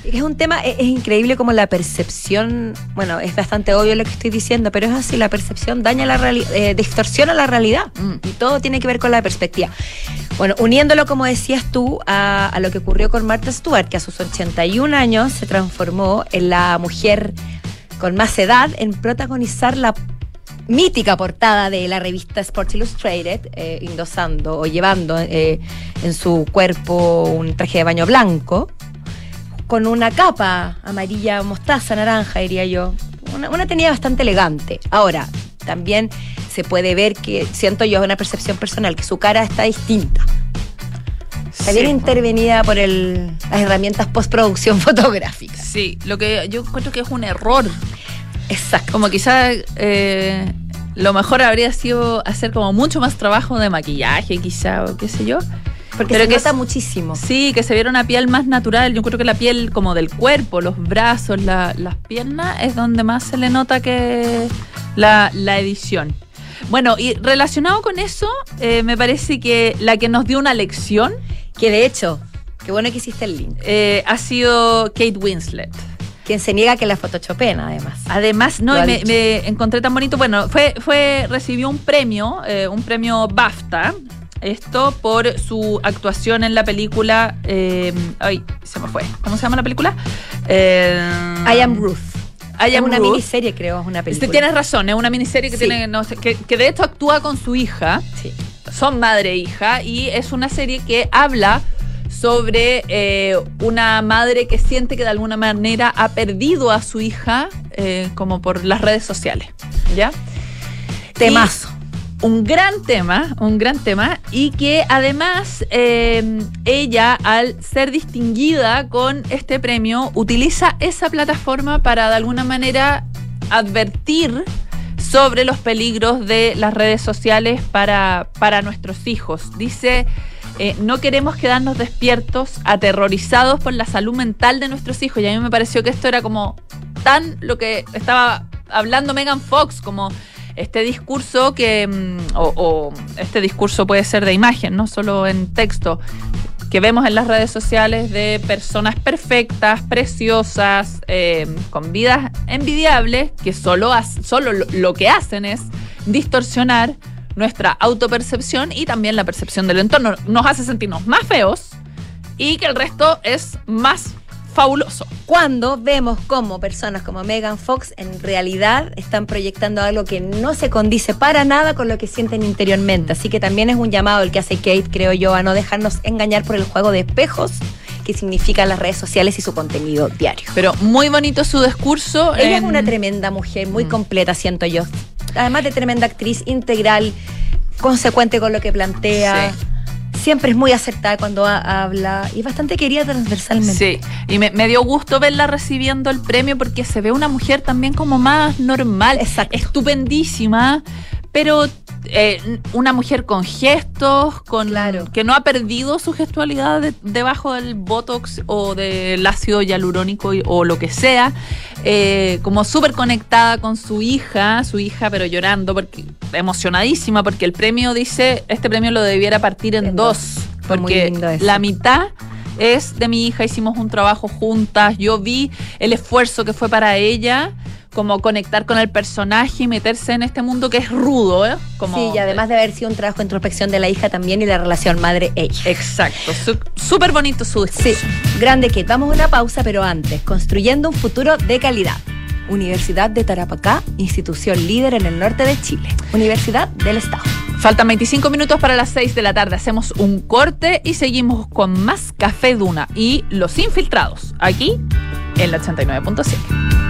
Es un tema, es, es increíble como la percepción, bueno, es bastante obvio lo que estoy diciendo, pero es así, la percepción daña la realidad, distorsiona la realidad. Mm. Y todo tiene que ver con la perspectiva. Bueno, uniéndolo, como decías tú, a, a lo que ocurrió con Martha Stewart, que a sus 81 años se transformó en la mujer con más edad en protagonizar la mítica portada de la revista Sports Illustrated, eh, endosando o llevando eh, en su cuerpo un traje de baño blanco, con una capa amarilla, mostaza, naranja, diría yo. Una, una tenía bastante elegante. Ahora, también se puede ver que, siento yo, una percepción personal, que su cara está distinta. Está bien Sí. intervenida por el- las herramientas postproducción fotográfica. Sí, lo que yo encuentro que es un error. Exacto. Como quizá eh, lo mejor habría sido hacer como mucho más trabajo de maquillaje, quizá, o qué sé yo. Porque pero se que nota muchísimo. Sí, que se viera una piel más natural. Yo creo que la piel como del cuerpo, los brazos, la- las piernas, es donde más se le nota que la, la edición. Bueno, y relacionado con eso, eh, me parece que la que nos dio una lección Que de hecho, qué bueno que hiciste el link. eh, ha sido Kate Winslet. Quien se niega que la photoshopen, además. Además, no, me, me encontré tan bonito. Bueno, fue, fue, recibió un premio, eh, un premio BAFTA. Esto por su actuación en la película. eh, ay, se me fue. ¿Cómo se llama la película? Eh, I am Ruth. I es una Ruth. miniserie, creo, es una película. Tienes razón, es una miniserie que Sí. tiene, no que, que de hecho actúa con su hija. Sí. Son madre e hija y es una serie que habla sobre eh, una madre que siente que de alguna manera ha perdido a su hija eh, como por las redes sociales. ¿Ya? Temazo. Un gran tema, un gran tema, y que además eh, ella, al ser distinguida con este premio, utiliza esa plataforma para de alguna manera advertir sobre los peligros de las redes sociales para, para nuestros hijos. Dice, eh, no queremos quedarnos despiertos, aterrorizados por la salud mental de nuestros hijos. Y a mí me pareció que esto era como tan lo que estaba hablando Megan Fox, como este discurso que, mm, o, este discurso puede ser de imagen, no solo en texto, que vemos en las redes sociales de personas perfectas, preciosas, eh, con vidas envidiables, que solo, solo lo, lo que hacen es distorsionar nuestra autopercepción y también la percepción del entorno. Nos hace sentirnos más feos y que el resto es más fabuloso. Cuando vemos cómo personas como Megan Fox en realidad están proyectando algo que no se condice para nada con lo que sienten interiormente. Así que también es un llamado el que hace Kate, creo yo, a no dejarnos engañar por el juego de espejos que significan las redes sociales y su contenido diario. Pero muy bonito su discurso. Ella es una tremenda mujer, muy Mm. completa, siento yo. Además de tremenda actriz, integral, consecuente con lo que plantea. Sí. Siempre es muy acertada cuando ha- habla y bastante querida transversalmente. Sí, y me, me dio gusto verla recibiendo el premio porque se ve una mujer también como más normal, Exacto. estupendísima, pero eh, una mujer con gestos, con Claro. que no ha perdido su gestualidad de- debajo del botox o del ácido hialurónico y- o lo que sea, eh, como súper conectada con su hija, su hija pero llorando, porque emocionadísima, porque el premio dice, este premio lo debiera partir en, En dos, porque la mitad es de mi hija, hicimos un trabajo juntas, yo vi el esfuerzo que fue para ella, como conectar con el personaje y meterse en este mundo que es rudo, ¿eh? Como, Sí, y además de haber sido un trabajo de introspección de la hija también y la relación madre-ella. Exacto, su- súper bonito su Sí, discurso. grande que Vamos a una pausa, pero antes, construyendo un futuro de calidad. Universidad de Tarapacá, institución líder en el norte de Chile. Universidad del Estado. Faltan 25 minutos para las 6 de la tarde. Hacemos un corte y seguimos con más Café Duna y Los Infiltrados, aquí en la 89.7.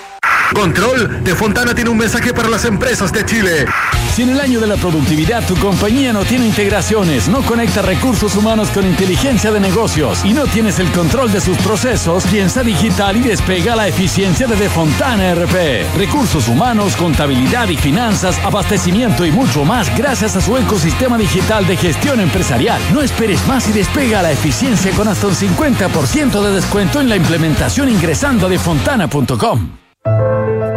Control de Fontana tiene un mensaje para las empresas de Chile. Si en el año de la productividad tu compañía no tiene integraciones, no conecta recursos humanos con inteligencia de negocios y no tienes el control de sus procesos, piensa digital y despega la eficiencia de Fontana RP. Recursos humanos, contabilidad y finanzas, abastecimiento y mucho más gracias a su ecosistema digital de gestión empresarial. No esperes más y despega la eficiencia con hasta un 50% de descuento en la implementación ingresando a defontana.com.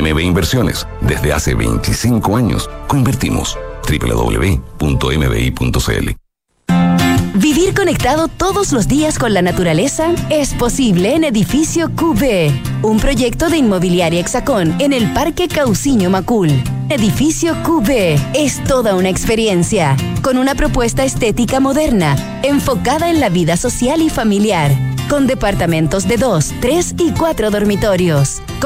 MB Inversiones, desde hace 25 años, coinvertimos. www.mbi.cl Vivir conectado todos los días con la naturaleza es posible en Edificio QB, un proyecto de inmobiliaria Hexacón en el Parque Cauciño Macul. Edificio QB es toda una experiencia, con una propuesta estética moderna, enfocada en la vida social y familiar, con departamentos de 2, 3 y 4 dormitorios.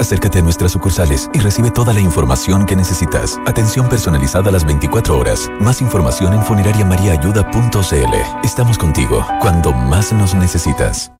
Acércate a nuestras sucursales y recibe toda la información que necesitas. Atención personalizada a las 24 horas. Más información en funerariamariaayuda.cl. Estamos contigo cuando más nos necesitas.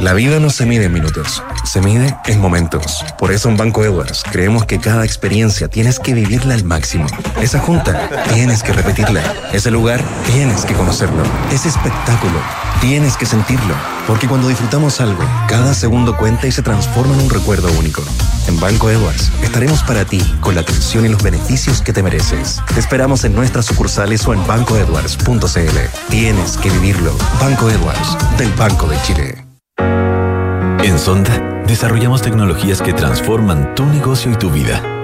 La vida no se mide en minutos, se mide en momentos. Por eso en Banco Edwards creemos que cada experiencia tienes que vivirla al máximo. Esa junta tienes que repetirla. Ese lugar tienes que conocerlo. Ese espectáculo tienes que sentirlo. Porque cuando disfrutamos algo, cada segundo cuenta y se transforma en un recuerdo único. En Banco Edwards estaremos para ti con la atención y los beneficios que te mereces. Te esperamos en nuestras sucursales o en bancoedwards.cl. Tienes que vivirlo. Banco Edwards, del Banco de Chile. En Sonda, desarrollamos tecnologías que transforman tu negocio y tu vida,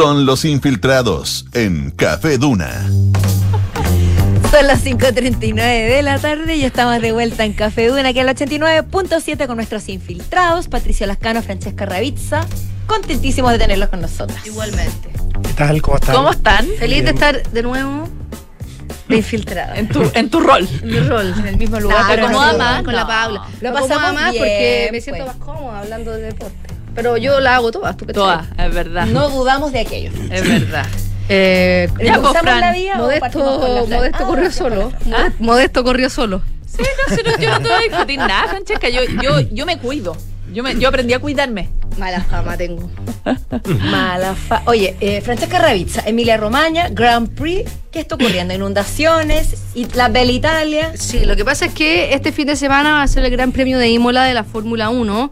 Son los infiltrados en Café Duna. Son las 5.39 de la tarde y estamos de vuelta en Café Duna, aquí al 89.7 con nuestros infiltrados, Patricio Lascano, Francesca Ravizza. Contentísimos de tenerlos con nosotros. Igualmente. ¿Qué tal? ¿Cómo están? ¿Cómo están? Feliz de estar de nuevo de infiltrada. En tu, en tu rol. En mi rol. En el mismo lugar. Nah, pero no, más con la. Paula. Lo pasamos más bien, porque me siento pues. más cómoda hablando de deporte. Pero yo la hago todas, ¿tú qué Toda, es verdad. No dudamos de aquello. Es verdad. Eh, Ya, pues, ¿Usamos Fran, la vía Modesto? Modesto Ah, corrió con solo. ¿Ah? Modesto corrió solo. Sí, no, sí, no, yo no te voy a discutir nada, Francesca. Yo, yo, yo me cuido. Yo, me, yo aprendí a cuidarme. Mala fama tengo. Mala fa- Oye, eh, Francesca Ravizza, Emilia Romagna, Grand Prix, ¿qué está ocurriendo? Inundaciones, y la Bella Italia. Sí, lo que pasa es que este fin de semana va a ser el Gran Premio de Imola de la Fórmula 1.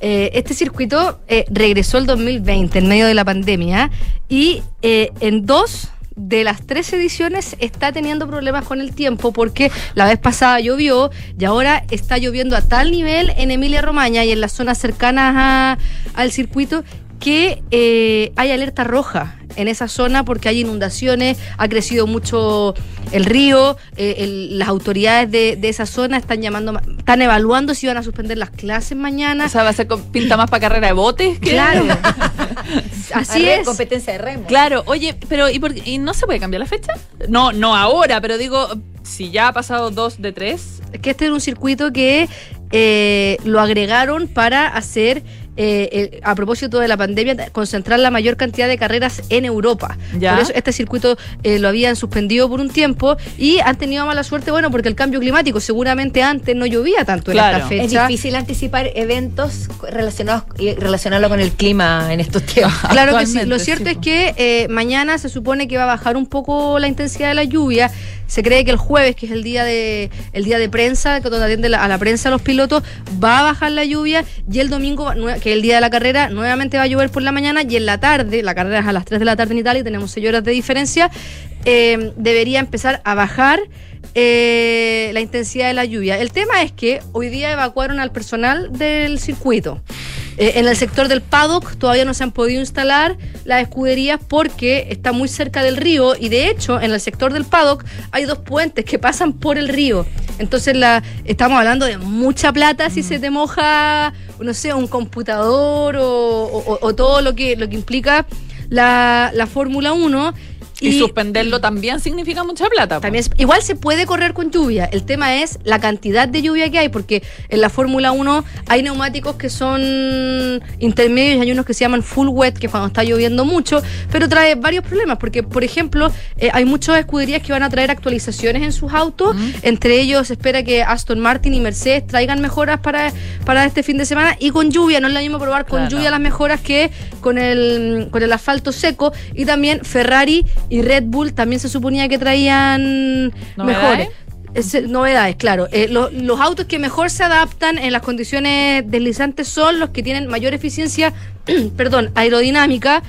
Eh, este circuito eh, regresó el 2020 en medio de la pandemia y eh, en dos de las tres ediciones está teniendo problemas con el tiempo porque la vez pasada llovió y ahora está lloviendo a tal nivel en Emilia Romagna y en las zonas cercanas a- al circuito que eh, hay alerta roja en esa zona porque hay inundaciones, ha crecido mucho el río, eh, el- las autoridades de, de esa zona están llamando, ma- están evaluando si van a suspender las clases mañana. O sea, va a ser con- pinta más para carrera de botes. que- claro, así Arre- es. Competencia de remo. Claro, oye, pero ¿y, por qué- ¿y no se puede cambiar la fecha? No, no ahora, pero digo, si ya ha pasado dos de tres. Es que este era un circuito que eh, lo agregaron para hacer, eh, el- a propósito de la pandemia, concentrar la mayor cantidad de carreras en Europa. Ya. Por eso este circuito eh, lo habían suspendido por un tiempo y han tenido mala suerte, bueno, porque el cambio climático seguramente antes no llovía tanto Claro. en esta Es fecha. difícil anticipar eventos relacionados y relacionarlo con el clima en estos tiempos. Claro que sí. Lo sí, cierto es que eh, mañana se supone que va a bajar un poco la intensidad de la lluvia. Se cree que el jueves, que es el día de el día de prensa, que donde atiende la- a la prensa los pilotos, va a bajar la lluvia y el domingo, que es el día de la carrera, nuevamente va a llover por la mañana y en la tarde, la carrera es a las 3 de la tarde en Italia, y tenemos 6 horas de diferencia, eh, debería empezar a bajar eh, la intensidad de la lluvia. El tema es que hoy día evacuaron al personal del circuito. Eh, en el sector del paddock todavía no se han podido instalar las escuderías porque está muy cerca del río y de hecho en el sector del paddock hay dos puentes que pasan por el río. Entonces la, estamos hablando de mucha plata si se te moja, no sé, un computador o, o- o todo lo que, lo que implica la, la Fórmula 1. Y, suspenderlo también significa mucha plata. También es- igual se puede correr con lluvia. El tema es la cantidad de lluvia que hay, porque en la Fórmula 1 hay neumáticos que son intermedios y hay unos que se llaman full wet, que es cuando está lloviendo mucho, pero trae varios problemas, porque por ejemplo eh, hay muchas escuderías que van a traer actualizaciones en sus autos, entre ellos se espera que Aston Martin y Mercedes traigan mejoras para, para este fin de semana y con lluvia, no es lo mismo probar con Claro. lluvia las mejoras que con el, con el asfalto seco y también Ferrari y Red Bull también se suponía que traían ¿Novedades? mejores. Es- novedades, claro. Eh, lo- los autos que mejor se adaptan en las condiciones deslizantes son los que tienen mayor eficiencia, perdón, aerodinámica.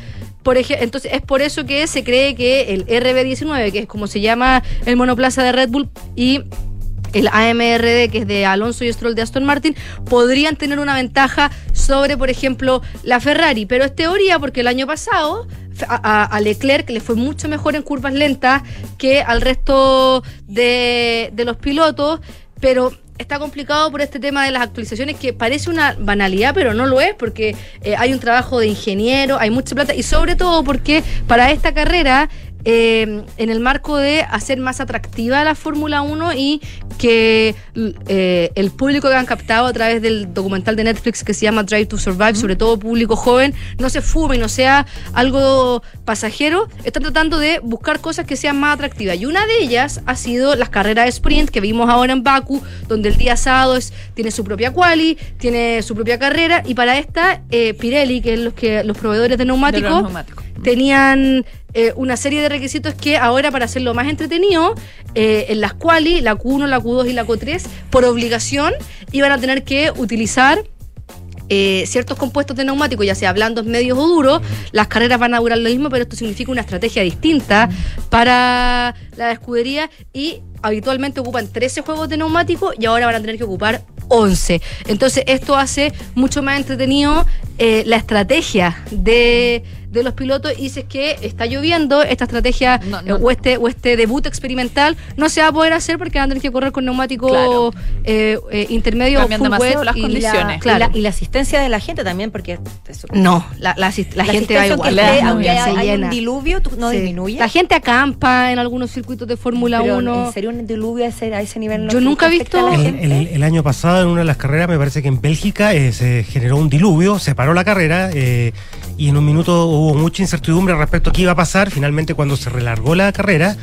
Por ej- entonces es por eso que se cree que el RB19, que es como se llama el monoplaza de Red Bull, y el AMRD, que es de Alonso y Stroll de Aston Martin, podrían tener una ventaja sobre, por ejemplo, la Ferrari. Pero es teoría porque el año pasado a, Leclerc le fue mucho mejor en curvas lentas que al resto de, de los pilotos, pero está complicado por este tema de las actualizaciones que parece una banalidad, pero no lo es porque eh, hay un trabajo de ingeniero, hay mucha plata y sobre todo porque para esta carrera eh, en el marco de hacer más atractiva la Fórmula 1 y que eh, el público que han captado a través del documental de Netflix que se llama Drive to Survive, sobre todo público joven, no se fume y no sea algo pasajero, están tratando de buscar cosas que sean más atractivas. Y una de ellas ha sido las carreras de sprint que vimos ahora en Baku, donde el día sábado es- tiene su propia quali, tiene su propia carrera, y para esta, eh, Pirelli, que es los, que, los proveedores de De neumáticos, los neumáticos. Tenían eh, una serie de requisitos que ahora para hacerlo más entretenido, eh, en las quali, la Q1, la Q2 y la Q3, por obligación, iban a tener que utilizar eh, ciertos compuestos de neumáticos, ya sea blandos, medios o duros, las carreras van a durar lo mismo, pero esto significa una estrategia distinta para la escudería y habitualmente ocupan 13 juegos de neumáticos y ahora van a tener que ocupar 11. Entonces esto hace mucho más entretenido la estrategia de, de los pilotos y si es que está lloviendo, esta estrategia No, eh, no. o, este, o este debut experimental no se va a poder hacer porque van a tener que correr con neumático Claro. eh, eh, intermedio Cambian full demasiado wet las y condiciones. Y, Claro. la, y la asistencia de la gente también, porque eso- No, la, la, la la gente va igual. esté- Muy aunque hay, un diluvio, tú- no Sí. disminuye. La gente acampa en algunos circuitos de Fórmula Pero 1. ¿En serio un diluvio a ese, a ese nivel? no Yo nunca he a visto- la El, gente? el- el año pasado, en una de las carreras, me parece que en Bélgica eh, se generó un diluvio, se paró la carrera eh, y en un minuto hubo mucha incertidumbre respecto a qué iba a pasar. Finalmente, cuando se relargó la carrera,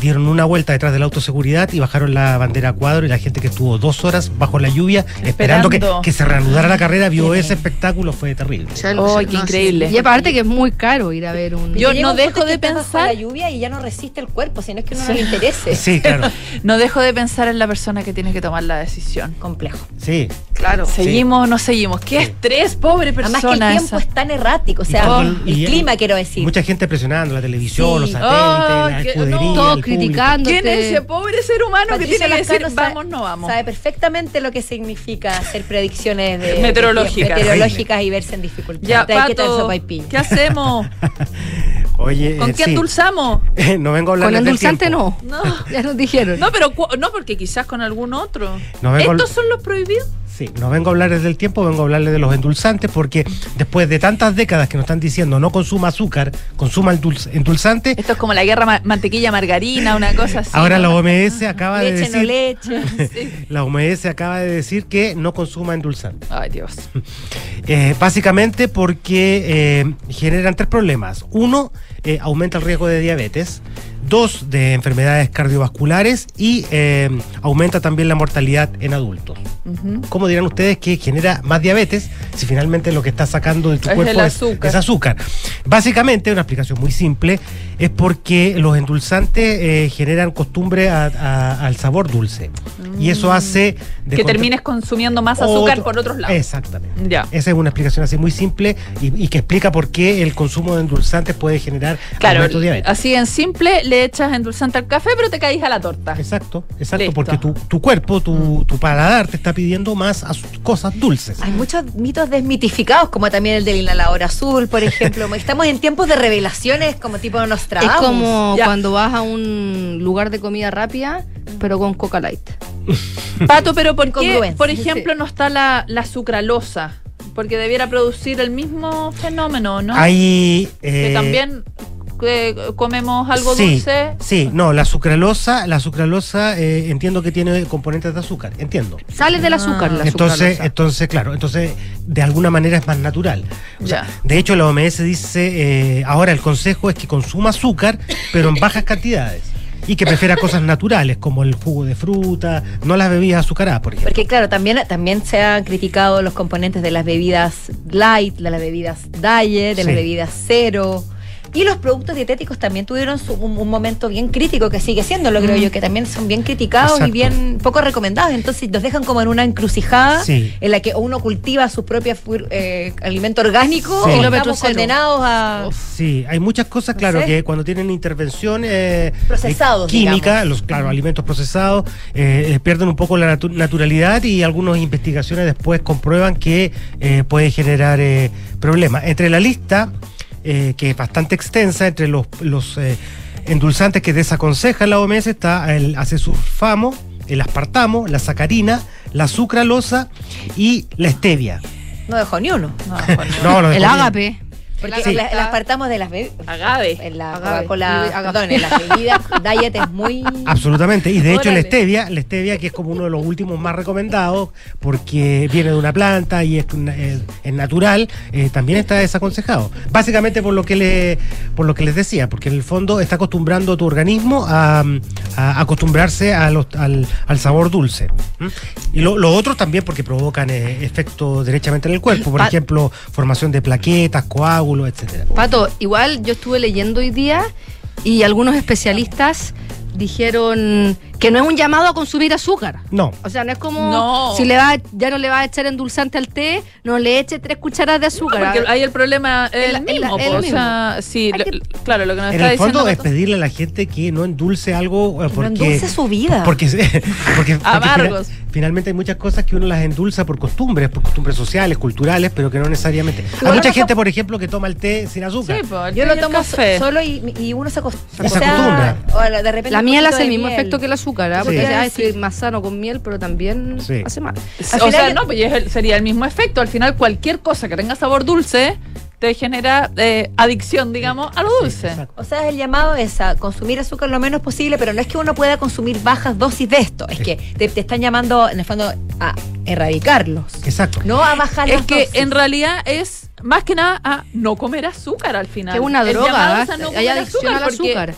dieron una vuelta detrás de la autoseguridad y bajaron la bandera a cuadro y la gente que estuvo dos horas bajo la lluvia esperando, que, Esperando. que se reanudara la carrera vio ese espectáculo, fue terrible. O sea, Ay, no sé, qué no increíble. Y aparte que es muy caro ir a ver un. Yo no dejo de pensar- la lluvia y ya no resiste el cuerpo, sino es que uno no le interese. Sí, claro. No dejo de pensar en la persona que tiene que tomar la decisión. Complejo. Sí. Claro. ¿Seguimos o no seguimos? ¡Qué estrés, pobre persona! Además que el tiempo esa. es tan errático, o sea, Y- el y- clima quiero decir. Mucha gente presionando la televisión, los satélites, Oh, la escudería, no. el. Criticando. ¿Quién es ese pobre ser humano que tiene que decir Lascano sabe- vamos, no vamos? Sabe perfectamente lo que significa hacer predicciones de- Meteorológicas. de- meteorológicas y verse en dificultad. Ya, ¿Qué Pato, sopaipilla? ¿qué hacemos? Oye, ¿Con eh, qué sí. endulzamos? no vengo a hablar Con endulzante no. No. Ya nos dijeron. No, pero no, porque quizás con algún otro. No vengo- ¿Estos son los prohibidos? Sí, no vengo a hablarles del tiempo, vengo a hablarles de los endulzantes, porque después de tantas décadas que nos están diciendo no consuma azúcar, consuma endulz- endulzante, Esto es como la guerra ma- mantequilla-margarina, una cosa así. ahora la. OMS acaba de Leche, no decir, leche. la OMS acaba de decir que no consuma endulzante. Ay, Dios. Eh, básicamente porque eh, generan tres problemas. Uno, eh, aumenta el riesgo de diabetes. Dos, de enfermedades cardiovasculares. Y eh, aumenta también la mortalidad en adultos. ¿Cómo dirán ustedes que genera más diabetes si finalmente lo que está sacando de tu Es cuerpo es, azúcar. es azúcar? Básicamente, una explicación muy simple, es porque los endulzantes eh, generan costumbre a- a- al sabor dulce. Y eso hace... de Que termines consumiendo más azúcar otro- por otros lados. Exactamente. Ya. Esa es una explicación así muy simple y, y que explica por qué el consumo de endulzantes puede generar Claro, aumento de diabetes. así en simple, le echas endulzante al café, pero te caís a la torta. Exacto, exacto, Listo. porque tu, tu cuerpo, tu, tu paladar te está pidiendo más cosas dulces. Hay muchos mitos desmitificados, como también el del inhalador azul, por ejemplo. Estamos en tiempos de revelaciones como tipo Es Nostradamus. como Ya. cuando vas a un lugar de comida rápida, pero con Coca Light. Pato, pero ¿por qué, por ejemplo, no está la, la sucralosa? Porque debiera producir el mismo fenómeno, ¿no? Hay... que eh, también eh, comemos algo sí, dulce. Sí, no, la sucralosa, la sucralosa eh, entiendo que tiene componentes de azúcar, entiendo. Sale del azúcar la Entonces, sucralosa. entonces, claro, entonces de alguna manera es más natural. O sea, Ya. de hecho, la OMS dice, eh, ahora el consejo es que consuma azúcar, pero en bajas cantidades. Y que prefiera cosas naturales, como el jugo de fruta, no las bebidas azucaradas, por ejemplo. Porque claro, también, también se han criticado los componentes de las bebidas light, de las bebidas diet, de Sí. las bebidas cero. Y los productos dietéticos también tuvieron su- un, un momento bien crítico, que sigue siendo, lo creo yo, que también son bien criticados Exacto. y bien poco recomendados. Entonces los dejan como en una encrucijada Sí. en la que uno cultiva su propio eh, alimento orgánico Sí. o estamos condenados a... Sí, hay muchas cosas, No claro, sé. que cuando tienen intervención eh, Procesados, eh, química, digamos. los claro, alimentos procesados, eh, eh, pierden un poco la natu- naturalidad y algunas investigaciones después comprueban que eh, puede generar eh, problemas. Entre la lista, eh, que es bastante extensa, entre los, los eh, endulzantes que desaconseja la OMS está el acesulfamo, el aspartamo, la sacarina, la sucralosa y la stevia. No dejó ni uno. No, Juan, no. No, lo el dejó ágape. Porque Sí. la- las apartamos de las bebidas. Agave. En la Agave. Coca-Cola, Agave. perdón, en las bebidas diet es muy... Absolutamente. Y de hecho la stevia, la stevia que es como uno de los últimos más recomendados porque viene de una planta y es, es natural, eh, también está desaconsejado. Básicamente por lo que le, por lo que les decía, porque en el fondo está acostumbrando tu organismo a, a acostumbrarse a los- al, al sabor dulce. Y lo, lo otro también porque provocan eh, efectos derechamente en el cuerpo, por Pa- ejemplo, formación de plaquetas, coágulos, Pato, igual yo estuve leyendo hoy día y algunos especialistas dijeron Que no es un llamado a consumir azúcar. No. O sea, no es como No. si le va, ya no le va a echar endulzante al té, no le eche tres cucharadas de azúcar. Porque ahí el problema es Es el es mismo. es lo o sea, sí, Hay lo- que- claro, lo que nos En está el diciendo. fondo es Pato- pedirle a la gente que no endulce algo eh, porque endulce su vida. Porque, porque, porque Amargos. finalmente hay muchas cosas que uno las endulza por costumbres, por costumbres sociales, culturales, pero que no necesariamente. Hay mucha gente, por ejemplo, que toma el té sin azúcar. Sí, Yo lo tomo café. solo y, y uno se acostumbra. Se acostumbra. o de repente La miel hace el mismo miel. efecto que el azúcar, ¿ah? Porque ya decir. más sano con miel, pero también Sí. hace mal. Al o sea, no, pues es el- sería el mismo efecto. Al final, cualquier cosa que tenga sabor dulce te genera eh, adicción, digamos, a lo dulce. O sea, el llamado es a consumir azúcar lo menos posible, pero no es que uno pueda consumir bajas dosis de esto, es que te, te están llamando, en el fondo, a erradicarlos. Exacto. No a bajar es las que dosis. en realidad es más que nada a no comer azúcar al final. Que es una El droga, llamado ¿ah? es a no hay comer al porque, azúcar.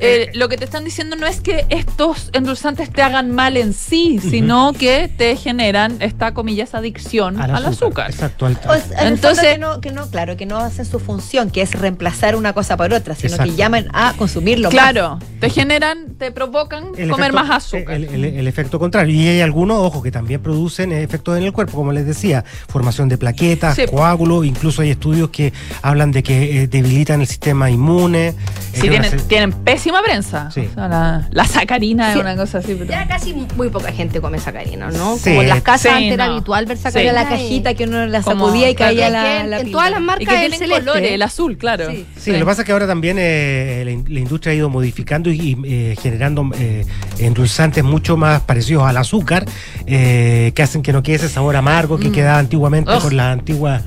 Eh, lo que te están diciendo no es que estos endulzantes te hagan mal en sí, sino que te generan esta comillas adicción al, azúcar. Exacto. al- O sea, Entonces- fondo que no, que no, claro, que no hacen su función, que es reemplazar una cosa por otra, sino Exacto. que llaman a consumirlo más. Claro, te generan, te provocan el comer efecto- más azúcar. El, el- el efecto contrario. Y hay algunos, ojo, que también producen efectos en el cuerpo, como les decía, formación de plaquetas, Sí. coágulos, incluso hay estudios que hablan de que eh, debilitan el sistema inmune. eh, Sí, una tienen, se- tienen pésima prensa. Sí. O sea, la, la sacarina Sí. es una cosa así. pero- Ya casi muy poca gente come sacarina, ¿no? Sí. Como en las casas Sí, antes era habitual ver sacarina. La y- cajita que uno la Como- sacudía y caía la, la en todas las Y marcas que el tienen celeste. colores, el azul, claro. Sí. Sí, lo que pasa es que ahora también eh, la, in- la industria ha ido modificando y, y, eh, generando eh, endulzantes mucho más parecidos al azúcar, eh, que hacen que no quede ese sabor amargo que Mm. quedaba antiguamente con la antigua,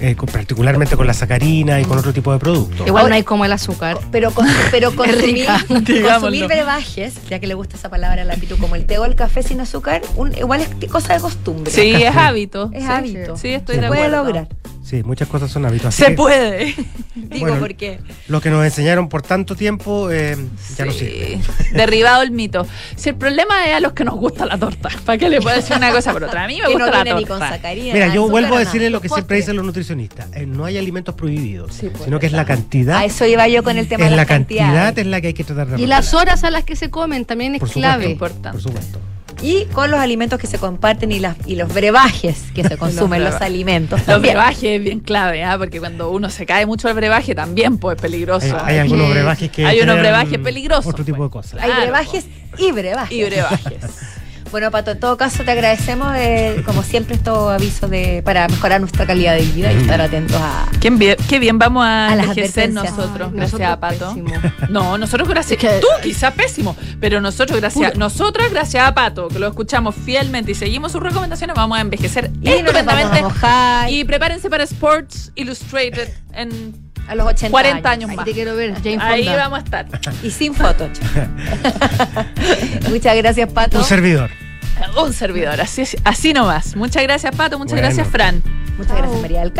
eh, con- particularmente con la sacarina y con otro tipo de productos. Igual no hay como el azúcar. Pero, con- pero consumir, consumir Digámoslo. brebajes, ya que le gusta esa palabra a la Pitu, como el té o el café sin azúcar, un- igual es cosa de costumbre. Sí, es hábito. Es Sí, hábito. Sí, estoy Se de puede acuerdo. lograr. Sí, muchas cosas son hábitos. así Se que puede. Digo, Bueno, porque Lo que nos enseñaron por tanto tiempo eh, ya no Sí. sirve. Derribado el mito. Si el problema es a los que nos gusta la torta, ¿para qué le puedo decir una cosa por otra? A mí me que gusta no la viene ni con torta. sacarina. Mira, yo vuelvo a decirle lo que Postre. siempre dicen los nutricionistas. eh, no hay alimentos prohibidos, Sí, pues, sino que es la cantidad. A eso iba yo con el tema es de la las cantidad es la que hay que tratar de Y las horas a las que se comen también es Por clave. supuesto, Importante. por supuesto. Y con los alimentos que se comparten y, las, y los brebajes que se consumen, los, alimentos. Los también. brebajes es bien clave, ¿ah? porque cuando uno se cae mucho al brebaje también pues es peligroso. Hay, hay algunos brebajes que. hay unos brebajes peligrosos, Otro tipo de pues. cosas. Hay Claro, brebajes y brebajes. Y brebajes. Bueno, Pato, en todo caso te agradecemos, eh, como siempre, estos avisos de, para mejorar nuestra calidad de vida y estar atentos a... Qué bien, qué bien vamos a, A las envejecer advertencias. nosotros, Ay, gracias nosotros a Pato. pésimo. No, nosotros gracias. Es que- Tú quizás pésimo, pero nosotros gracias, nosotros gracias a Pato, que lo escuchamos fielmente y seguimos sus recomendaciones, vamos a envejecer Y no nos vamos a estupendamente. mojar Y prepárense para Sports Illustrated en a los 80 40 años Ahí más. te quiero ver, Jane Ahí Fonda. vamos a estar. y sin fotos. Muchas gracias, Pato. Un servidor. Un servidor, así, así nomás. Muchas gracias, Pato. Muchas Bueno. gracias, Fran. Muchas gracias, María del